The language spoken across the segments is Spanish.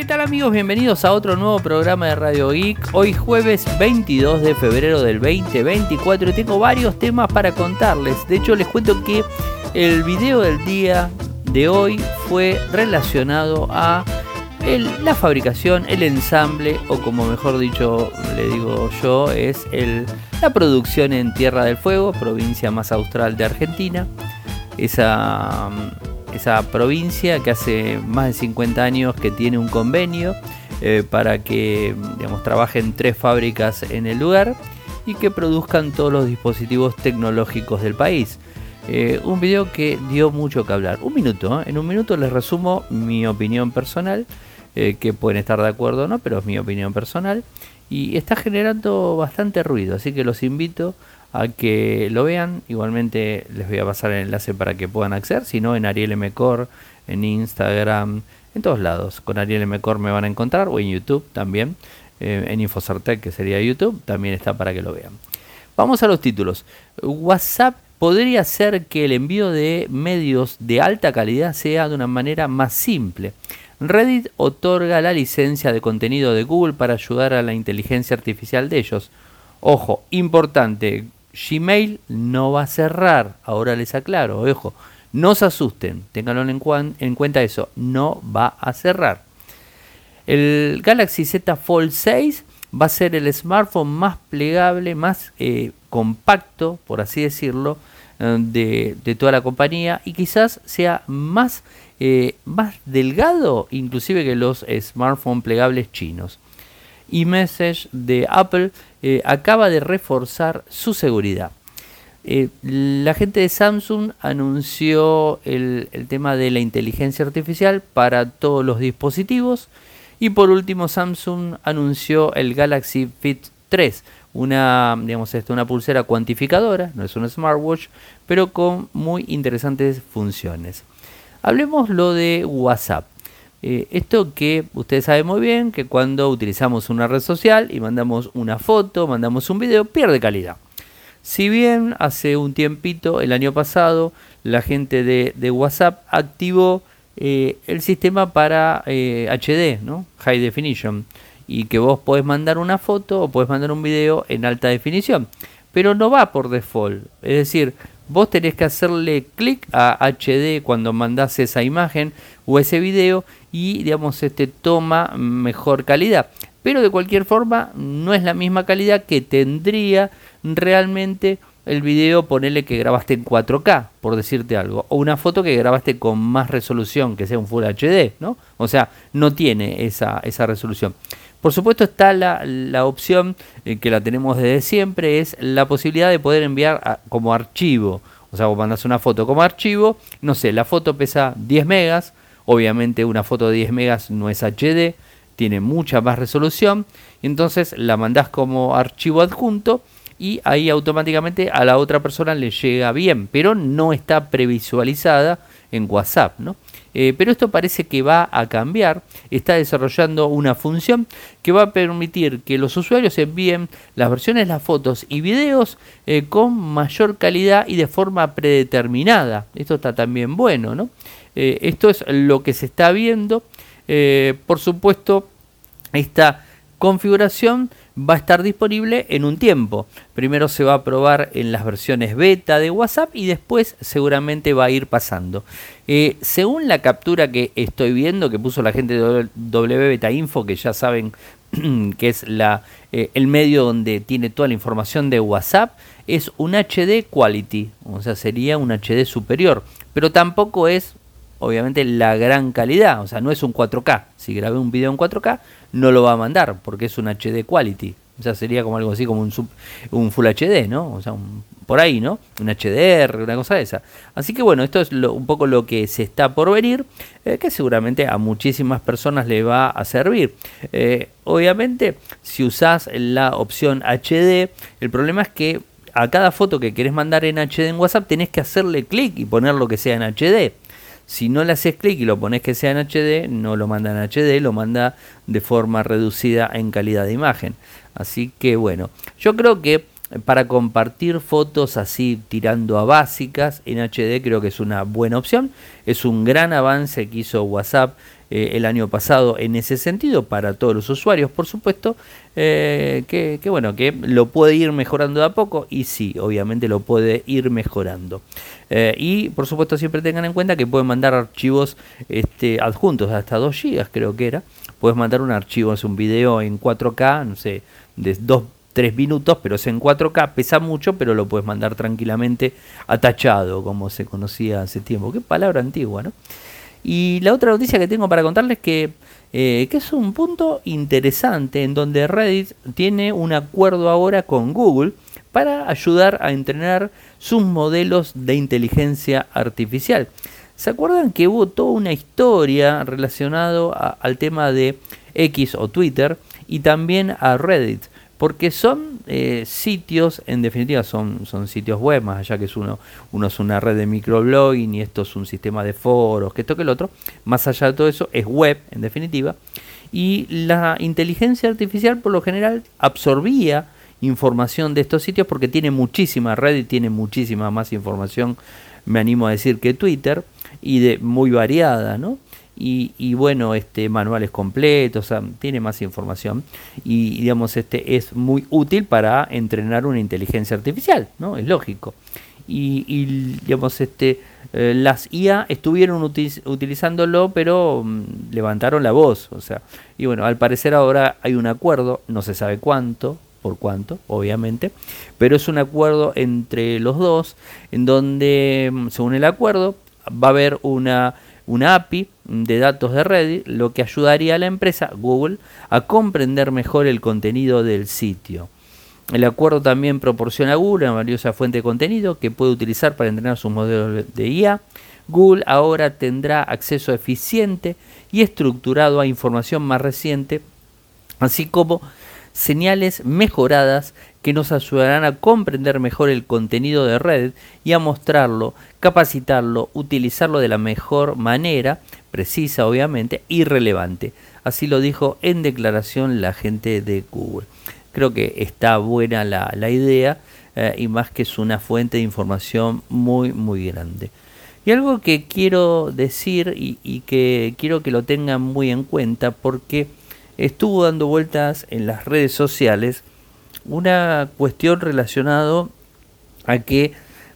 ¿Qué tal amigos? Bienvenidos a otro nuevo programa de Radio Geek. Hoy jueves 22 de febrero del 2024 y tengo varios temas para contarles. De hecho les cuento que el video del día de hoy fue relacionado a la fabricación, el ensamble o como mejor dicho le digo yo es el, la producción en Tierra del Fuego, provincia más austral de Argentina. Esa esa provincia que hace más de 50 años que tiene un convenio eh, para que digamos, trabajen tres fábricas en el lugar y que produzcan todos los dispositivos tecnológicos del país. Eh, un video que dio mucho que hablar. Un minuto, ¿eh? en un minuto les resumo mi opinión personal, que pueden estar de acuerdo o no, pero es mi opinión personal. Y está generando bastante ruido, así que los invito a que lo vean. Igualmente les voy a pasar el enlace para que puedan acceder, si no en Ariel Mcor, en Instagram, en todos lados. Con Ariel Mcor me van a encontrar o en YouTube también. Eh, en Infocertec, que sería YouTube, también está para que lo vean. Vamos a los títulos. WhatsApp podría hacer que el envío de medios de alta calidad sea de una manera más simple. Reddit otorga la licencia de contenido de Google para ayudar a la inteligencia artificial de ellos. Ojo, importante, Gmail no va a cerrar, ahora les aclaro, ojo, no se asusten, ténganlo en, cuenta eso, no va a cerrar. El Galaxy Z Fold 6 va a ser el smartphone más plegable, más eh, compacto, por así decirlo, eh, de, toda la compañía y quizás sea más, eh, más delgado inclusive que los smartphones plegables chinos. eMessage de Apple eh, acaba de reforzar su seguridad. La gente de Samsung anunció el, tema de la inteligencia artificial para todos los dispositivos. Y por último, Samsung anunció el Galaxy Fit 3, una, digamos, una pulsera cuantificadora, no es un smartwatch, pero con muy interesantes funciones. Hablemos lo de WhatsApp. Eh, esto que ustedes saben muy bien que cuando utilizamos una red social y mandamos una foto, mandamos un video, pierde calidad. Si bien hace un tiempito, el año pasado, la gente de, WhatsApp activó eh, el sistema para HD, eh, ¿no? High Definition, y que vos podés mandar una foto o podés mandar un video en alta definición, pero no va por default. Es decir, vos tenés que hacerle clic a HD cuando mandás esa imagen o ese video y digamos este toma mejor calidad. Pero de cualquier forma no es la misma calidad que tendría realmente el video ponerle que grabaste en 4K, por decirte algo, o una foto que grabaste con más resolución, que sea un Full HD, ¿no? O sea, no tiene esa, esa resolución. Por supuesto está la, la opción eh, que la tenemos desde siempre, es la posibilidad de poder enviar como archivo. O sea, vos mandas una foto como archivo, no sé, la foto pesa 10 megas, obviamente una foto de 10 megas no es HD, tiene mucha más resolución, entonces la mandás como archivo adjunto y ahí automáticamente a la otra persona le llega bien, pero no está previsualizada en WhatsApp, ¿no? Eh, pero esto parece que va a cambiar, está desarrollando una función que va a permitir que los usuarios envíen las versiones las fotos y videos eh, con mayor calidad y de forma predeterminada. Esto está también bueno, ¿no? Eh, esto es lo que se está viendo. por supuesto, esta configuración va a estar disponible en un tiempo. Primero se va a probar en las versiones beta de WhatsApp y después seguramente va a ir pasando. Eh, según la captura que estoy viendo que puso la gente de WBeta Info, que ya saben que es eh, el medio donde tiene toda la información de WhatsApp, es un HD quality, o sea, sería un HD superior, pero tampoco es obviamente la gran calidad, o sea, no es un 4K. Si grabé un video en 4K, no lo va a mandar porque es un HD quality. O sea, sería como algo así como un, un Full HD, ¿no? O sea, por ahí, ¿no? Un HDR, una cosa de esa. Así que bueno, esto es un poco lo que se está por venir, eh, que seguramente a muchísimas personas le va a servir. Eh, obviamente, si usás la opción HD, el problema es que a cada foto que querés mandar en HD en WhatsApp tenés que hacerle clic y poner lo que sea en HD. Si no le haces clic y lo pones que sea en HD, no lo manda en HD, lo manda de forma reducida en calidad de imagen. Así que bueno, yo creo que para compartir fotos así tirando a básicas en HD creo que es una buena opción. Es un gran avance que hizo WhatsApp eh, el año pasado en ese sentido para todos los usuarios, por supuesto, eh, que, bueno, que lo puede ir mejorando de a poco y sí, obviamente lo puede ir mejorando. Eh, y por supuesto siempre tengan en cuenta que pueden mandar archivos este, adjuntos hasta 2 GB creo que era. Puedes mandar un archivo, es un video en 4K, no sé, de 2 3 minutos, pero es en 4K, pesa mucho, pero lo puedes mandar tranquilamente atachado, como se conocía hace tiempo. Qué palabra antigua, ¿no? Y la otra noticia que tengo para contarles que, eh, que es un punto interesante en donde Reddit tiene un acuerdo ahora con Google para ayudar a entrenar sus modelos de inteligencia artificial. ¿Se acuerdan que hubo toda una historia relacionada al tema de X o Twitter y también a Reddit? Porque son eh, sitios, en definitiva son, son sitios web, más allá que es uno, uno es una red de microblogging y esto es un sistema de foros, que esto que el otro, más allá de todo eso es web, en definitiva, y la inteligencia artificial por lo general absorbía información de estos sitios porque tiene muchísima red y tiene muchísima más información, me animo a decir, que Twitter, y de muy variada, ¿no? Y, bueno, este manuales completos, tiene más información y digamos este es muy útil para entrenar una inteligencia artificial, ¿no? Es lógico. Y, digamos este eh, las IA estuvieron utilizándolo, pero mm, levantaron la voz, o sea, y bueno, al parecer ahora hay un acuerdo, no se sabe cuánto, por cuánto, obviamente, pero es un acuerdo entre los dos, en donde, mm, según el acuerdo, va a haber una una API de datos de Reddit, lo que ayudaría a la empresa Google a comprender mejor el contenido del sitio. El acuerdo también proporciona a Google una valiosa fuente de contenido que puede utilizar para entrenar sus modelos de IA. Google ahora tendrá acceso eficiente y estructurado a información más reciente, así como señales mejoradas que nos ayudarán a comprender mejor el contenido de red y a mostrarlo, capacitarlo, utilizarlo de la mejor manera, precisa obviamente, y relevante. Así lo dijo en declaración la gente de Google. Creo que está buena la, idea eh, y más que es una fuente de información muy muy grande. Y algo que quiero decir y, y que quiero que lo tengan muy en cuenta porque estuvo dando vueltas en las redes sociales una cuestión relacionada a que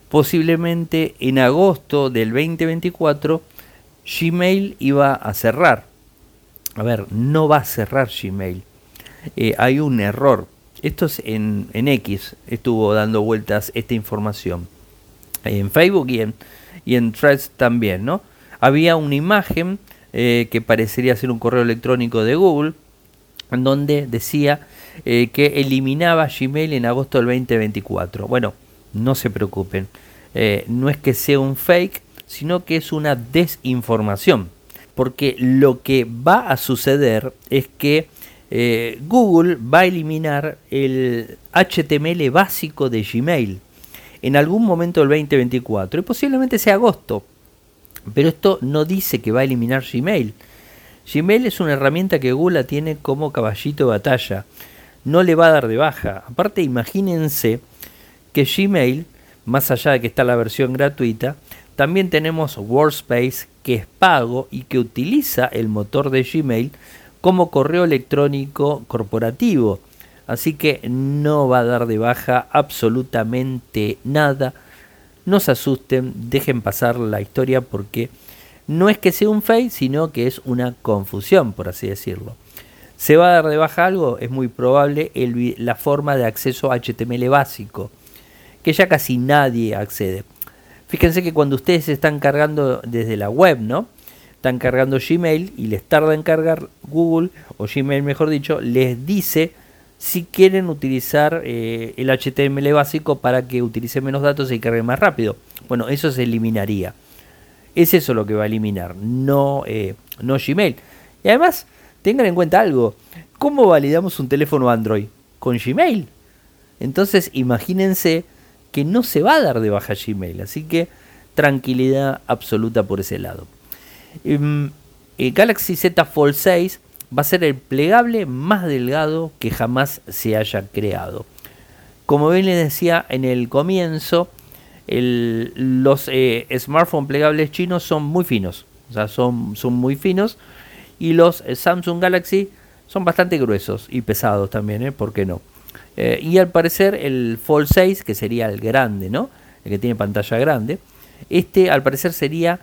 posiblemente en agosto del 2024 Gmail iba a cerrar. A ver, no va a cerrar Gmail. Eh, hay un error. Esto es en, X, estuvo dando vueltas esta información. En Facebook y en, y en Threads también, ¿no? Había una imagen eh, que parecería ser un correo electrónico de Google, donde decía eh, que eliminaba Gmail en agosto del 2024. Bueno, no se preocupen, eh, no es que sea un fake, sino que es una desinformación. Porque lo que va a suceder es que eh, Google va a eliminar el HTML básico de Gmail en algún momento del 2024 y posiblemente sea agosto. Pero esto no dice que va a eliminar Gmail. Gmail es una herramienta que Google tiene como caballito de batalla no le va a dar de baja. Aparte, imagínense que Gmail, más allá de que está la versión gratuita, también tenemos Workspace que es pago y que utiliza el motor de Gmail como correo electrónico corporativo. Así que no va a dar de baja absolutamente nada. No se asusten, dejen pasar la historia porque no es que sea un fake, sino que es una confusión, por así decirlo. ¿Se va a dar de baja algo? Es muy probable la forma de acceso HTML básico, que ya casi nadie accede. Fíjense que cuando ustedes están cargando desde la web, ¿no? Están cargando Gmail y les tarda en cargar Google, o Gmail mejor dicho, les dice si quieren utilizar eh, el HTML básico para que utilice menos datos y cargue más rápido. Bueno, eso se eliminaría. Es eso lo que va a eliminar, no, eh, no Gmail. Y además, tengan en cuenta algo. ¿Cómo validamos un teléfono Android? Con Gmail. Entonces imagínense que no se va a dar de baja Gmail. Así que tranquilidad absoluta por ese lado. Em, Galaxy Z Fold 6 va a ser el plegable más delgado que jamás se haya creado. Como bien les decía en el comienzo, los eh, smartphones plegables chinos son muy finos, o sea, son, son muy finos, y los eh, Samsung Galaxy son bastante gruesos y pesados también, ¿eh? ¿Por qué no? Y al parecer el Fold 6, que sería el grande, ¿no? El que tiene pantalla grande, este al parecer sería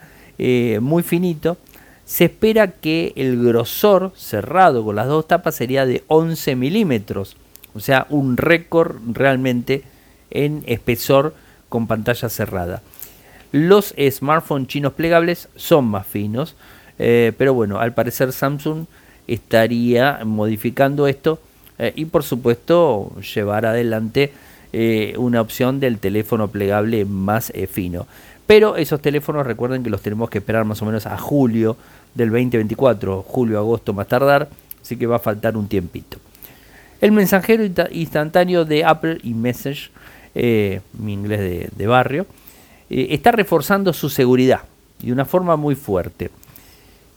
muy finito. Se espera que el grosor cerrado con las dos tapas sería de 11 milímetros, o sea, un récord realmente en espesor con pantalla cerrada. Los smartphones chinos plegables son más finos, eh, pero bueno, al parecer Samsung estaría modificando esto eh, y por supuesto llevar adelante eh, una opción del teléfono plegable más fino. Pero esos teléfonos recuerden que los tenemos que esperar más o menos a julio del 2024, julio, agosto más tardar, así que va a faltar un tiempito. El mensajero instantáneo de Apple y Message, eh, mi inglés de, barrio, eh, está reforzando su seguridad de una forma muy fuerte.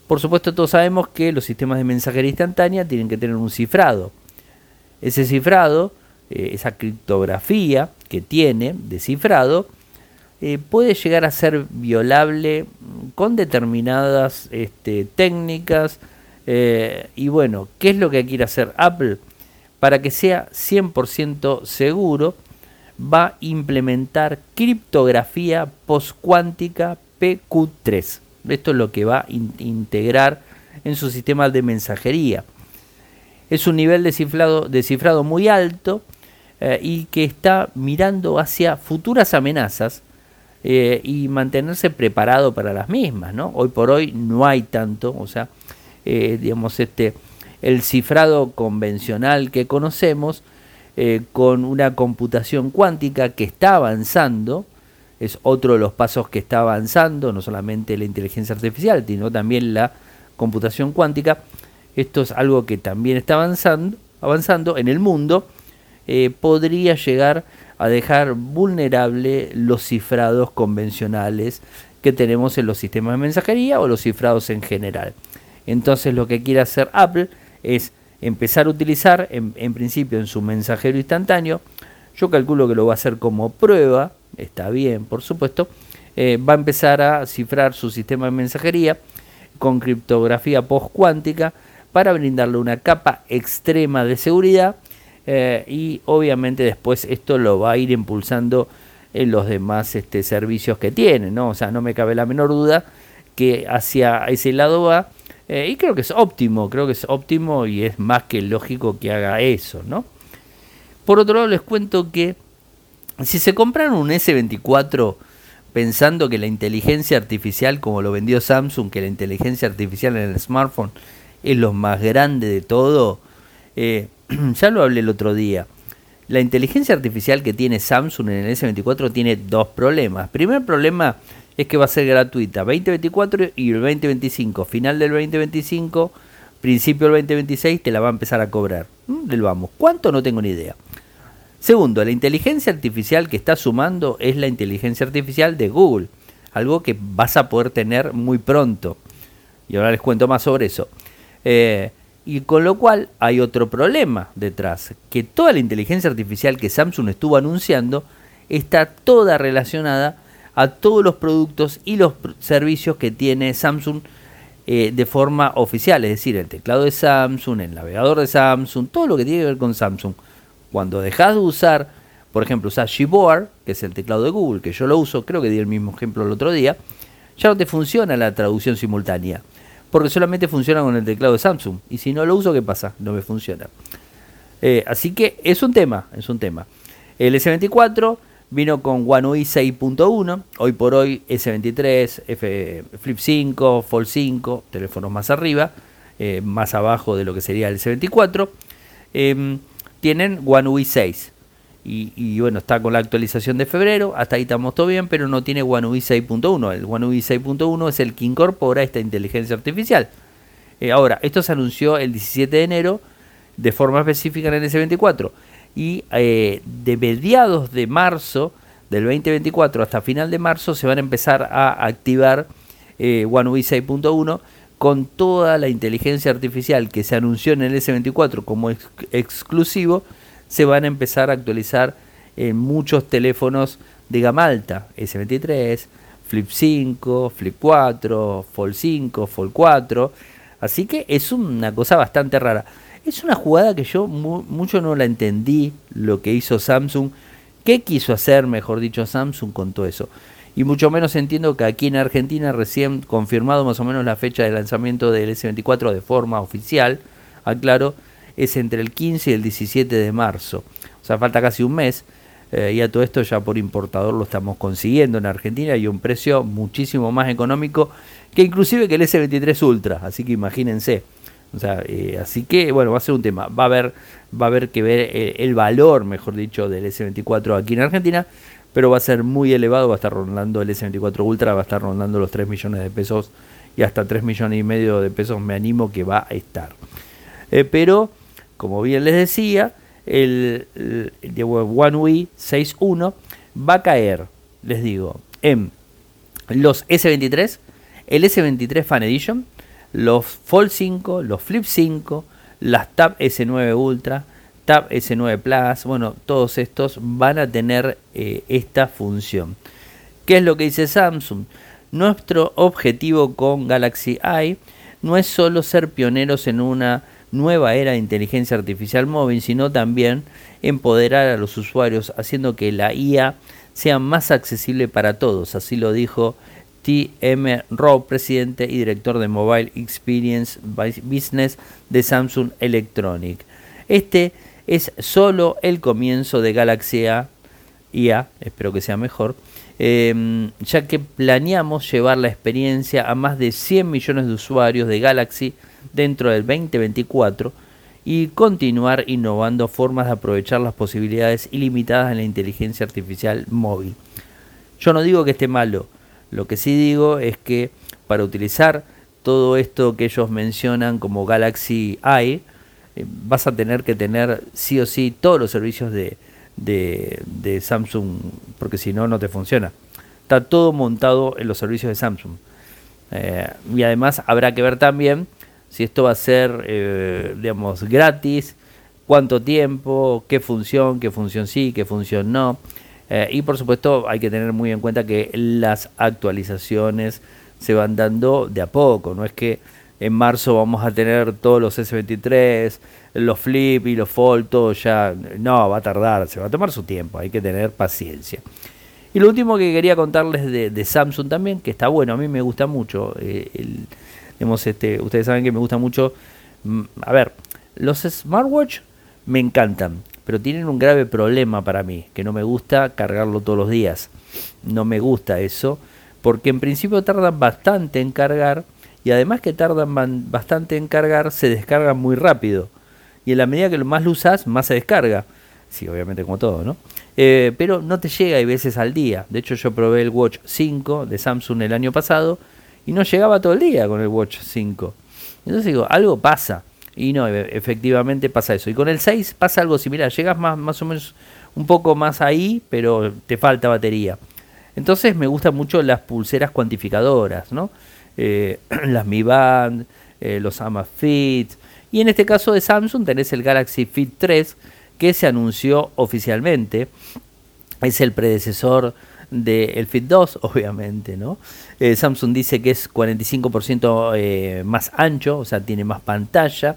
Por supuesto, todos sabemos que los sistemas de mensajería instantánea tienen que tener un cifrado. Ese cifrado, eh, esa criptografía que tiene de cifrado, puede llegar a ser violable con determinadas este, técnicas. y bueno, ¿qué es lo que quiere hacer Apple? para que sea 100% seguro, va a implementar criptografía postcuántica PQ3. Esto es lo que va a integrar en su sistema de mensajería. Es un nivel de cifrado, muy alto eh, y que está mirando hacia futuras amenazas eh, y mantenerse preparado para las mismas. ¿no? Hoy por hoy no hay tanto, o sea, eh, digamos, este, el cifrado convencional que conocemos eh, con una computación cuántica que está avanzando, es otro de los pasos que está avanzando, no solamente la inteligencia artificial, sino también la computación cuántica. Esto es algo que también está avanzando, avanzando en el mundo, eh, podría llegar a dejar vulnerable los cifrados convencionales que tenemos en los sistemas de mensajería o los cifrados en general. Entonces lo que quiere hacer Apple es empezar a utilizar en, principio en su mensajero instantáneo. Yo calculo que lo va a hacer como prueba, está bien, por supuesto. Eh, va a empezar a cifrar su sistema de mensajería con criptografía post-cuántica para brindarle una capa extrema de seguridad eh, y obviamente después esto lo va a ir impulsando en los demás este, servicios que tiene, ¿no? O sea, no me cabe la menor duda que hacia ese lado va eh, y creo que es óptimo, creo que es óptimo y es más que lógico que haga eso, ¿no? Por otro lado, les cuento que si se compraron un S24 pensando que la inteligencia artificial, como lo vendió Samsung, que la inteligencia artificial en el smartphone es lo más grande de todo, eh, ya lo hablé el otro día. La inteligencia artificial que tiene Samsung en el S24 tiene dos problemas. Primer problema es que va a ser gratuita 2024 y el 2025, final del 2025, principio del 2026 te la va a empezar a cobrar. Mm, del vamos, ¿cuánto? No tengo ni idea. Segundo, la inteligencia artificial que está sumando es la inteligencia artificial de Google, algo que vas a poder tener muy pronto. Y ahora les cuento más sobre eso. Eh, y con lo cual hay otro problema detrás, que toda la inteligencia artificial que Samsung estuvo anunciando está toda relacionada a todos los productos y los servicios que tiene Samsung eh, de forma oficial, es decir, el teclado de Samsung, el navegador de Samsung, todo lo que tiene que ver con Samsung. Cuando dejas de usar, por ejemplo, usar Gboard, que es el teclado de Google, que yo lo uso, creo que di el mismo ejemplo el otro día, ya no te funciona la traducción simultánea, porque solamente funciona con el teclado de Samsung. Y si no lo uso, ¿qué pasa? No me funciona. Eh, así que es un tema, es un tema. El S24 Vino con One UI 6.1, hoy por hoy S23, F, Flip 5, Fold 5, teléfonos más arriba, eh, más abajo de lo que sería el S24. Em, tienen One UI 6. Y, bueno, está con la actualización de febrero, hasta ahí estamos todo bien, pero no tiene One UI 6.1. El One UI 6.1 es el que incorpora esta inteligencia artificial. Eh, ahora, esto se anunció el 17 de enero de forma específica en el S24 y eh, de mediados de marzo del 2024 hasta final de marzo se van a empezar a activar eh, One UI 6.1 con toda la inteligencia artificial que se anunció en el S24 como exclusivo, se van a empezar a actualizar en muchos teléfonos de gama alta, S23, Flip 5, Flip 4, Fold 5, Fold 4. Así que es una cosa bastante rara. Es una jugada que yo mucho no la entendí, lo que hizo Samsung. ¿Qué quiso hacer, mejor dicho, Samsung con todo eso? Y mucho menos entiendo que aquí en Argentina recién confirmado más o menos la fecha de lanzamiento del S24 de forma oficial, aclaro, es entre el 15 y el 17 de marzo. O sea, falta casi un mes. Eh, y a todo esto ya por importador lo estamos consiguiendo en Argentina y un precio muchísimo más económico que inclusive que el S23 Ultra. Así que imagínense. Eh, así que bueno, va a ser un tema. Va a haber, va a haber que ver eh, el valor, mejor dicho, del S24 aquí en Argentina, pero va a ser muy elevado, va a estar rondando el S24 Ultra, va a estar rondando los 3 millones de pesos y hasta 3 millones y medio de pesos me animo que va a estar. pero, como bien les decía, el, One UI 6.1 va a caer, les digo, en los S23, el S23 Fan Edition, los Fold 5, los Flip 5, las Tab S9 Ultra, Tab S9 Plus, bueno, todos estos van a tener eh, esta función. ¿Qué es lo que dice Samsung? Nuestro objetivo con Galaxy i no es solo ser pioneros en una nueva era de inteligencia artificial móvil, sino también empoderar a los usuarios haciendo que la IA sea más accesible para todos. Así lo dijo T.M. Rowe, presidente y director de Mobile Experience Business de Samsung Electronic. Este es solo el comienzo de Galaxy A, espero que sea mejor, em, ya que planeamos llevar la experiencia a más de 100 millones de usuarios de Galaxy dentro del 2024 y continuar innovando formas de aprovechar las posibilidades ilimitadas en la inteligencia artificial móvil. Yo no digo que esté malo, lo que sí digo es que para utilizar todo esto que ellos mencionan como Galaxy i, eh, vas a tener que tener sí o sí todos los servicios de, de, Samsung, porque si no, no te funciona. Está todo montado en los servicios de Samsung. Eh, y además habrá que ver también si esto va a ser, eh, digamos, gratis, cuánto tiempo, qué función, qué función sí, qué función no. Eh, y por supuesto hay que tener muy en cuenta que las actualizaciones se van dando de a poco, no es que en marzo vamos a tener todos los S23, los Flip y los Fold, todo ya, no, va a tardar, se va a tomar su tiempo, hay que tener paciencia. Y lo último que quería contarles de, Samsung también, que está bueno, a mí me gusta mucho, eh, este, ustedes saben que me gusta mucho. Mm, a ver, los smartwatch me encantan, pero tienen un grave problema para mí, que no me gusta cargarlo todos los días. No me gusta eso, porque en principio tardan bastante en cargar y además que tardan bastante en cargar, se descargan muy rápido. Y en la medida que más lo usas, más se descarga. Sí, obviamente como todo, ¿no? Eh, pero no te llega hay veces al día. De hecho, yo probé el Watch 5 de Samsung el año pasado y no llegaba todo el día con el Watch 5. Entonces digo, algo pasa. Y no, e, efectivamente pasa eso. Y con el 6 pasa algo similar. Llegas más, más o menos un poco más ahí, pero te falta batería. Entonces me gustan mucho las pulseras cuantificadoras, ¿no? Eh, las Mi Band, eh, los Amazfit. Y en este caso de Samsung tenés el Galaxy Fit 3 que se anunció oficialmente. Es el predecesor del Fit 2, obviamente, ¿no? Eh, Samsung dice que es 45% eh, más ancho, o sea, tiene más pantalla,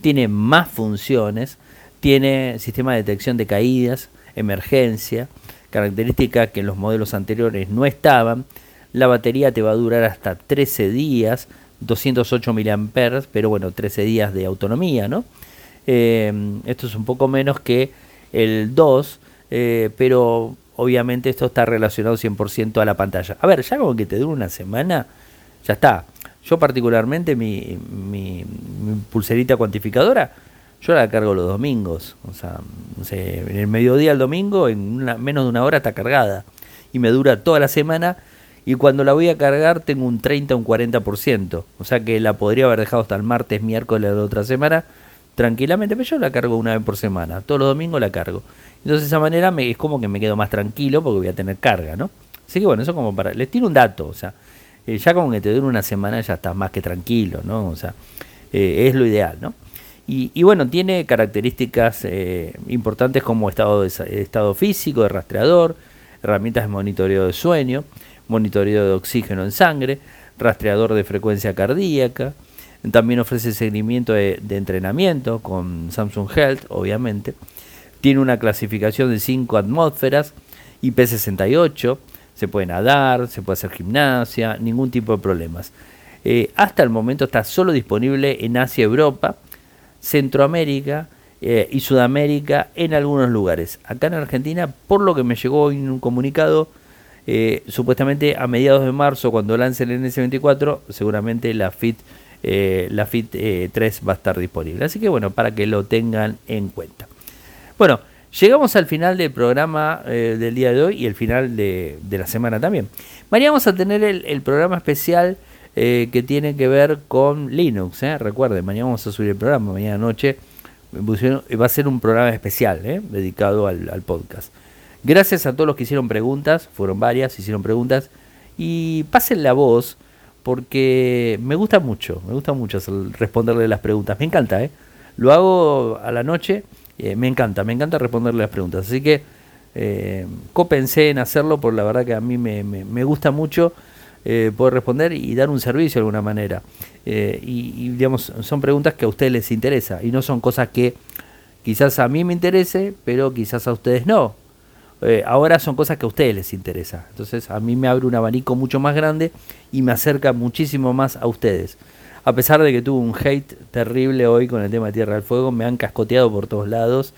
tiene más funciones, tiene sistema de detección de caídas, emergencia, características que en los modelos anteriores no estaban. La batería te va a durar hasta 13 días, 208 mAh, pero bueno, 13 días de autonomía, ¿no? Eh, esto es un poco menos que el 2, pero obviamente esto está relacionado 100% a la pantalla. A ver, ya como que te dura una semana, ya está. Yo particularmente mi, mi, pulserita cuantificadora, yo la cargo los domingos. O sea, no sé, en el mediodía el domingo, en menos de una hora está cargada. Y me dura toda la semana. Y cuando la voy a cargar tengo un 30 o un 40%. O sea que la podría haber dejado hasta el martes, miércoles de otra semana tranquilamente. Pero yo la cargo una vez por semana. Todos los domingos la cargo. Entonces de esa manera me, es como que me quedo más tranquilo porque voy a tener carga, ¿no? Así que bueno, eso como para... Les tiro un dato, o sea, eh, ya como que te dure una semana ya estás más que tranquilo, ¿no? O sea, eh, es lo ideal, ¿no? Y, bueno, tiene características eh, importantes como estado, de, estado físico, de rastreador, herramientas de monitoreo de sueño, monitoreo de oxígeno en sangre, rastreador de frecuencia cardíaca. También ofrece seguimiento de, entrenamiento con Samsung Health, obviamente. Tiene una clasificación de 5 atmósferas, IP68, se puede nadar, se puede hacer gimnasia, ningún tipo de problemas. Eh, hasta el momento está solo disponible en Asia Europa Centroamérica eh, y Sudamérica en algunos lugares. Acá en Argentina, por lo que me llegó en un comunicado, eh, supuestamente a mediados de marzo, cuando lance el NS24, seguramente la FIT, la FIT 3 va a estar disponible. Así que bueno, para que lo tengan en cuenta. Bueno, llegamos al final del programa del día de hoy y el final de, la semana también. Mañana vamos a tener el programa especial eh, que tiene que ver con Linux. ¿eh? Recuerden, mañana vamos a subir el programa, mañana noche va a ser un programa especial ¿eh? dedicado al, podcast. Gracias a todos los que hicieron preguntas, fueron varias, hicieron preguntas y pasen la voz porque me gusta mucho, me gusta mucho responderle las preguntas, me encanta, ¿eh? lo hago a la noche, me encanta, me encanta responderle las preguntas, así que eh, cópense en hacerlo, por la verdad que a mí me, me gusta mucho eh, poder responder y dar un servicio de alguna manera. Eh, y, digamos, son preguntas que a ustedes les interesa y no son cosas que quizás a mí me interese, pero quizás a ustedes no. Eh, ahora son cosas que a ustedes les interesa. Entonces a mí me abre un abanico mucho más grande y me acerca muchísimo más a ustedes. A pesar de que tuve un hate terrible hoy con el tema de Tierra del Fuego, me han cascoteado por todos lados,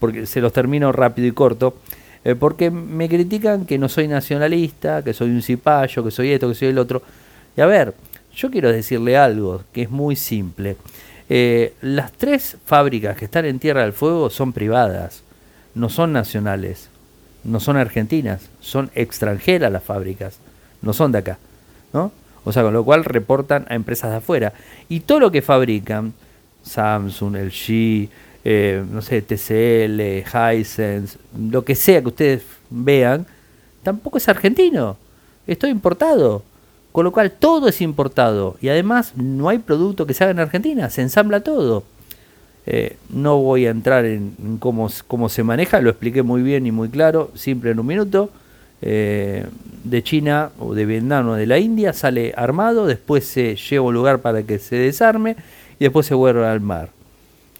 porque se los termino rápido y corto. Eh, porque me critican que no soy nacionalista, que soy un cipayo, que soy esto, que soy el otro. Y a ver, yo quiero decirle algo que es muy simple. Eh, las tres fábricas que están en Tierra del Fuego son privadas, no son nacionales, no son argentinas, son extranjeras las fábricas, no son de acá, ¿no? O sea, con lo cual reportan a empresas de afuera. Y todo lo que fabrican, Samsung, LG, eh, no sé, TCL, Hisense, lo que sea que ustedes vean, tampoco es argentino. Es todo importado. Con lo cual todo es importado. Y además no hay producto que se haga en Argentina. Se ensambla todo. Eh, no voy a entrar en, cómo, cómo, se maneja. Lo expliqué muy bien y muy claro. Simple en un minuto. Eh, de China o de Vietnam o de la India sale armado. Después se lleva un lugar para que se desarme. Y después se vuelve al mar.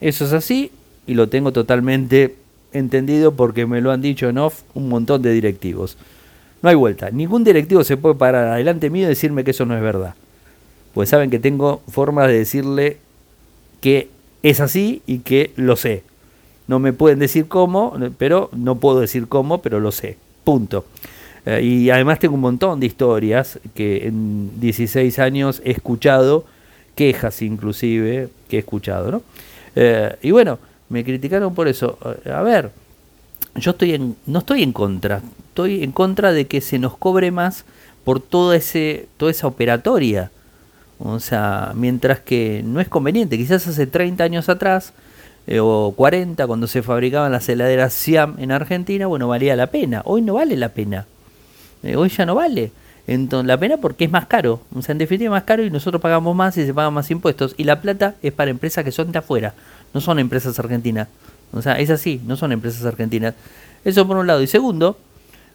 Eso es así y lo tengo totalmente entendido porque me lo han dicho en off un montón de directivos. No hay vuelta. Ningún directivo se puede parar adelante mío y decirme que eso no es verdad. Pues saben que tengo formas de decirle que es así y que lo sé. No me pueden decir cómo, pero no puedo decir cómo, pero lo sé. Punto. Eh, y además tengo un montón de historias que en 16 años he escuchado, quejas inclusive, que he escuchado, ¿no? Eh, y bueno, me criticaron por eso. A ver, yo estoy en, no estoy en contra, estoy en contra de que se nos cobre más por todo ese, toda esa operatoria. O sea, mientras que no es conveniente, quizás hace 30 años atrás eh, o 40 cuando se fabricaban las heladeras Siam en Argentina, bueno, valía la pena. Hoy no vale la pena. Eh, hoy ya no vale. Entonces, la pena porque es más caro. O sea, en definitiva es más caro y nosotros pagamos más y se pagan más impuestos. Y la plata es para empresas que son de afuera, no son empresas argentinas. O sea, es así, no son empresas argentinas. Eso por un lado. Y segundo,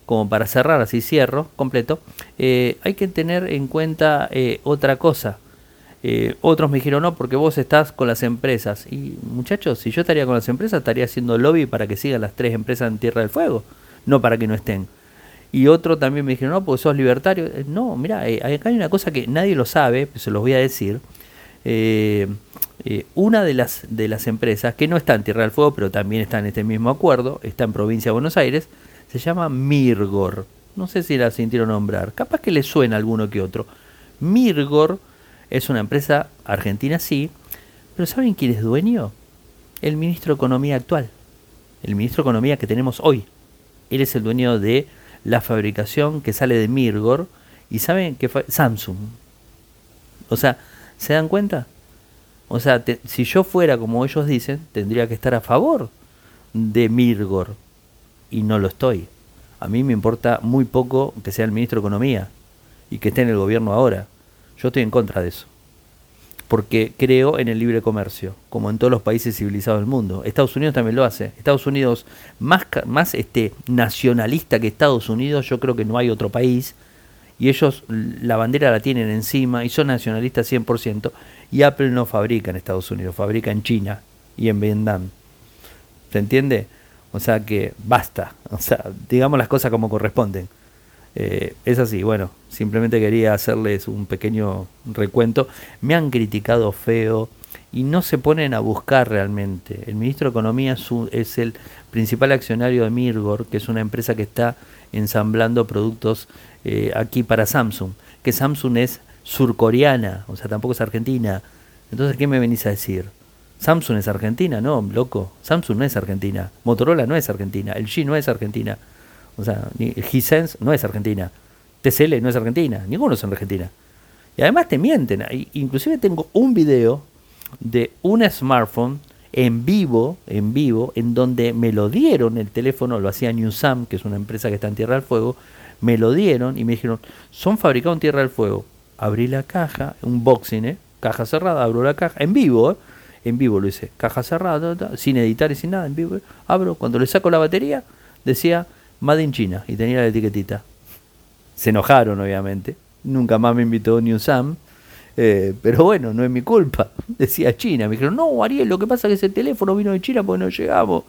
como para cerrar, así cierro completo, eh, hay que tener en cuenta otra cosa. Eh, otros me dijeron, no, porque vos estás con las empresas. Y muchachos, si yo estaría con las empresas, estaría haciendo lobby para que sigan las tres empresas en Tierra del Fuego, no para que no estén. Y otro también me dijeron, no, porque sos libertario. Eh, no, mira, eh, acá hay una cosa que nadie lo sabe, se los voy a decir. Una de las, de las empresas, que no está en Tierra del Fuego, pero también está en este mismo acuerdo, está en provincia de Buenos Aires, se llama Mirgor. No sé si la sintieron nombrar, capaz que le suena alguno que otro. Mirgor es una empresa argentina, sí, pero ¿saben quién es dueño? El ministro de Economía actual, el ministro de Economía que tenemos hoy. Él es el dueño de la fabricación que sale de Mirgor y saben que fue Samsung. O sea, ¿se dan cuenta? O sea, si yo fuera como ellos dicen, tendría que estar a favor de Mirgor y no lo estoy. A mí me importa muy poco que sea el ministro de Economía y que esté en el gobierno ahora. Yo estoy en contra de eso. porque creo en el libre comercio, como en todos los países civilizados del mundo. Estados Unidos también lo hace. Estados Unidos, más, más este, nacionalista que Estados Unidos, yo creo que no hay otro país. Y ellos la bandera la tienen encima y son nacionalistas 100%. Y Apple no fabrica en Estados Unidos, fabrica en China y en Vietnam. ¿Se entiende? O sea que basta. O sea, digamos las cosas como corresponden. Eh, es así, bueno, simplemente quería hacerles un pequeño recuento. Me han criticado feo y no se ponen a buscar realmente. El ministro de Economía es, el principal accionario de Mirgor, que es una empresa que está ensamblando productos eh, aquí para Samsung. Que Samsung es surcoreana, o sea, tampoco es argentina. Entonces, ¿qué me venís a decir? Samsung es argentina, no, loco. Samsung no es argentina. Motorola no es argentina. El G no es argentina. O sea, Hisense no es Argentina. TCL no es Argentina. Ninguno es en Argentina. Y además te mienten. Inclusive tengo un video de un smartphone en vivo, en vivo, en donde me lo dieron el teléfono, lo hacía Newsam, que es una empresa que está en Tierra del Fuego, me lo dieron y me dijeron, son fabricados en Tierra del Fuego. Abrí la caja, un boxing, ¿eh? caja cerrada, abro la caja, en vivo, ¿eh? en vivo lo hice, caja cerrada, sin editar y sin nada, en vivo, ¿eh? abro, cuando le saco la batería, decía Made in China y tenía la etiquetita. Se enojaron, obviamente. Nunca más me invitó New Sam. Eh, pero bueno, no es mi culpa. Decía China. Me dijeron, no, Ariel, lo que pasa es que ese teléfono vino de China porque no llegamos.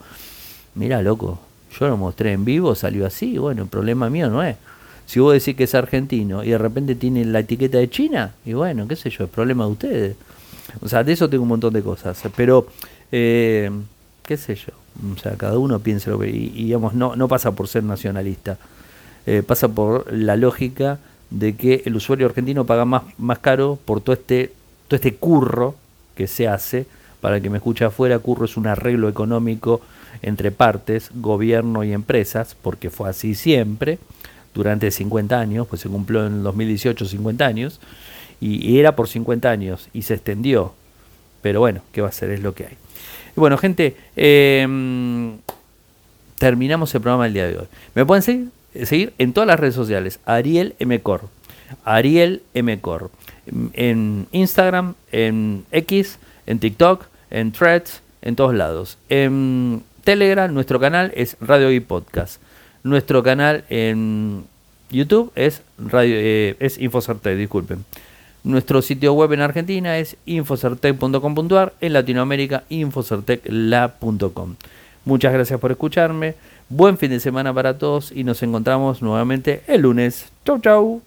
Mira, loco, yo lo mostré en vivo, salió así. Bueno, el problema mío no es. Si vos decís que es argentino y de repente tiene la etiqueta de China, y bueno, qué sé yo, es problema de ustedes. O sea, de eso tengo un montón de cosas. Pero, eh, qué sé yo. O sea, cada uno piensa lo que... Y, digamos, no, no pasa por ser nacionalista. Eh, pasa por la lógica de que el usuario argentino paga más, más caro por todo este, todo este curro que se hace. Para que me escuche afuera, curro es un arreglo económico entre partes, gobierno y empresas, porque fue así siempre, durante 50 años, pues se cumplió en 2018 50 años, y, y era por 50 años, y se extendió. Pero bueno, ¿qué va a ser? Es lo que hay. Bueno, gente, em, terminamos el programa del día de hoy. Me pueden seguir, seguir en todas las redes sociales. Ariel Mcor. Ariel Mcor. En Instagram, en X, en TikTok, en Threads, en todos lados. En Telegram, nuestro canal es Radio y Podcast. Nuestro canal en YouTube es Radio eh, es disculpen. Nuestro sitio web en Argentina es infocertec.com.ar, en Latinoamérica infocertecla.com. Muchas gracias por escucharme, buen fin de semana para todos y nos encontramos nuevamente el lunes. Chau chau.